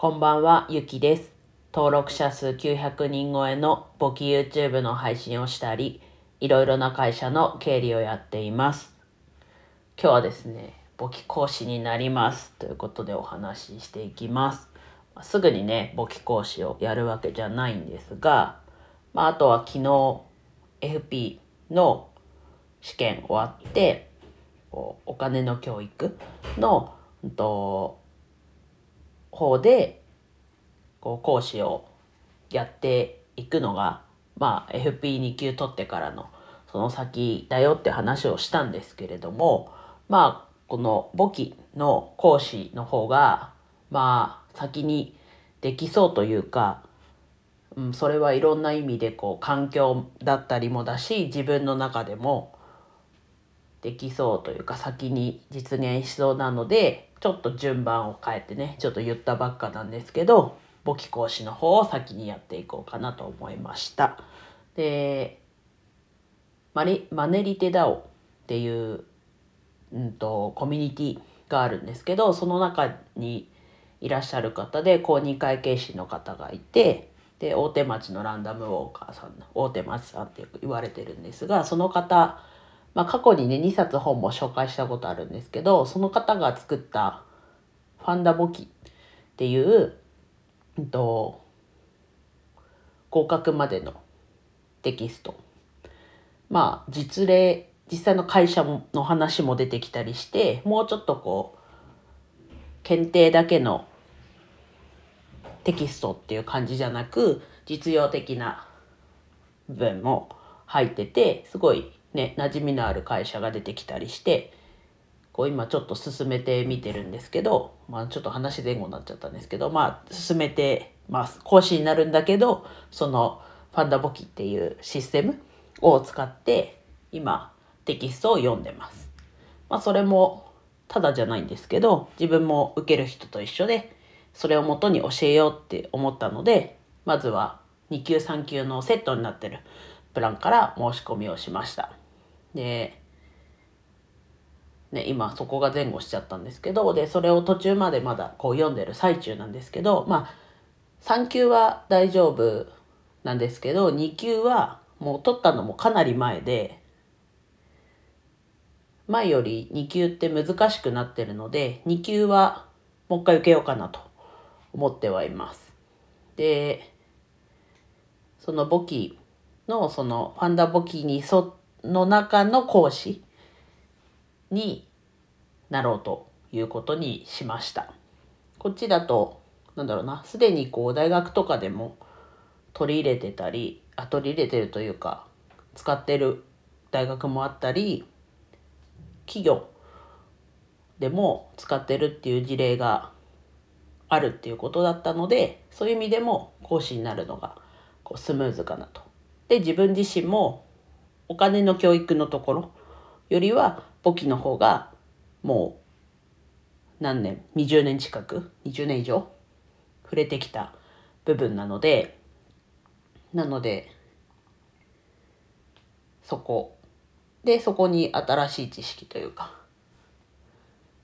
こんばんは、ゆきです。登録者数900人超えの簿記 YouTube の配信をしたり、いろいろな会社の経理をやっています。今日はですね、簿記講師になりますということでお話ししていきます。すぐにね、簿記講師をやるわけじゃないんですが、まあ、あとは昨日 FP の試験終わって、お金の教育の、と、方でこう講師をやっていくのが、まあ、FP2 級取ってからのその先だよって話をしたんですけれどもまあこの簿記の講師の方がまあ先にできそうというか、うん、それはいろんな意味でこう環境だったりもだし自分の中でもできそうというか先に実現しそうなのでちょっと順番を変えてねちょっと言ったばっかなんですけど簿記講師の方を先にやっていこうかなと思いました。でマリマネリテダオっていう、うん、とコミュニティがあるんですけどその中にいらっしゃる方で公認会計士の方がいてで大手町のランダムウォーカーさん大手町さんって言われてるんですがその方まあ、過去にね2冊本も紹介したことあるんですけどその方が作った「ファンダ簿記」っていう、うんと、合格までのテキスト。まあ実例実際の会社の話も出てきたりしてもうちょっとこう検定だけのテキストっていう感じじゃなく実用的な部分も入っててすごいね馴染みのある会社が出てきたりしてこう今ちょっと進めてみてるんですけど、まあ、ちょっと話前後になっちゃったんですけどまあ進めてます講師になるんだけどそのファンダ簿記っていうシステムを使って今テキストを読んでます。まあ、それもただじゃないんですけど自分も受ける人と一緒でそれをもとに教えようって思ったのでまずは2級3級のセットになってるプランから申し込みをしました。で、ね、今そこが前後しちゃったんですけどでそれを途中までまだこう読んでる最中なんですけどまあ3級は大丈夫なんですけど2級はもう取ったのもかなり前で前より2級って難しくなってるので2級はもう一回受けようかなと思ってはいます。でその簿記のそのファンダ簿記にその中の講師になろうということにしました。こっちだとなんだろうなすでにこう大学とかでも取り入れてたりあ取り入れてるというか使ってる大学もあったり企業でも使ってるっていう事例があるっていうことだったのでそういう意味でも講師になるのがこうスムーズかなと。で自分自身もお金の教育のところよりは簿記の方がもう何年20年近く20年以上触れてきた部分なのでなのでそこ。でそこに新しい知識というか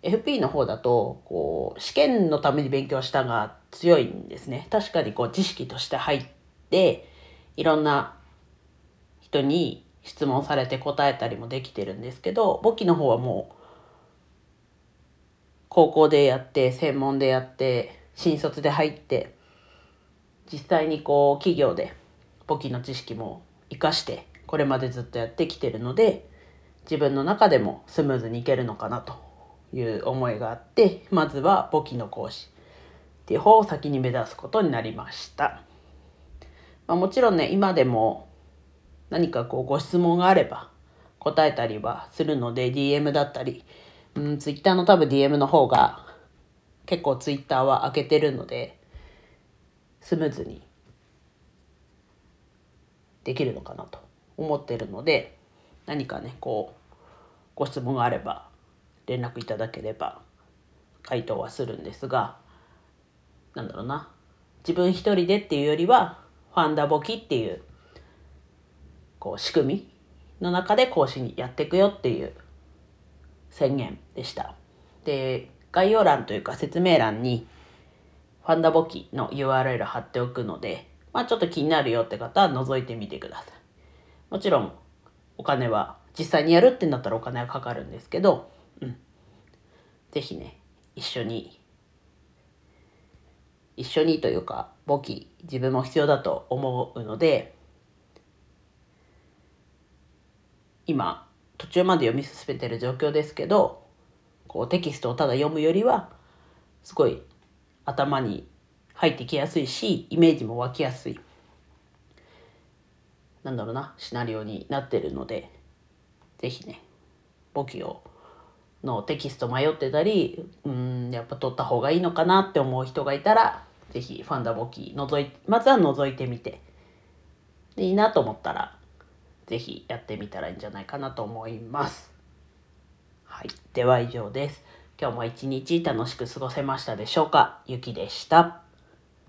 FP の方だとこう試験のために勉強したが強いんですね。確かにこう知識として入っていろんな人に質問されて答えたりもできてるんですけど簿記の方はもう高校でやって専門でやって新卒で入って実際にこう企業で簿記の知識も生かしてこれまでずっとやってきてるので自分の中でもスムーズにいけるのかなという思いがあってまずは簿記の講師っていう方を先に目指すことになりました。まあ、もちろんね今でも何かこうご質問があれば答えたりはするので DM だったり、うん、Twitter の多分 DM の方が結構 Twitter は開けてるのでスムーズにできるのかなと思ってるので何かねこうご質問があれば連絡いただければ回答はするんですがなんだろうな。自分一人でっていうよりはファンダ簿記っていうこう仕組みの中で講師にやっていくよっていう宣言でした。で概要欄というか説明欄にファンダ簿記の URL 貼っておくので、まあちょっと気になるよって方は覗いてみてください。もちろんお金は実際にやるってなったらお金はかかるんですけど、うん。ぜひね、一緒に、一緒にというか、簿記自分も必要だと思うので、今途中まで読み進めてる状況ですけどこうテキストをただ読むよりはすごい頭に入ってきやすいしイメージも湧きやすいなんだろうなシナリオになってるので是非ね簿記をのテキスト迷ってたりうんやっぱ取った方がいいのかなって思う人がいたら是非ファンダ簿記覗いまずは覗いてみていいなと思ったらぜひやってみたらいいんじゃないかなと思います。はい。では以上です。今日も一日楽しく過ごせましたでしょうか？ゆきでした。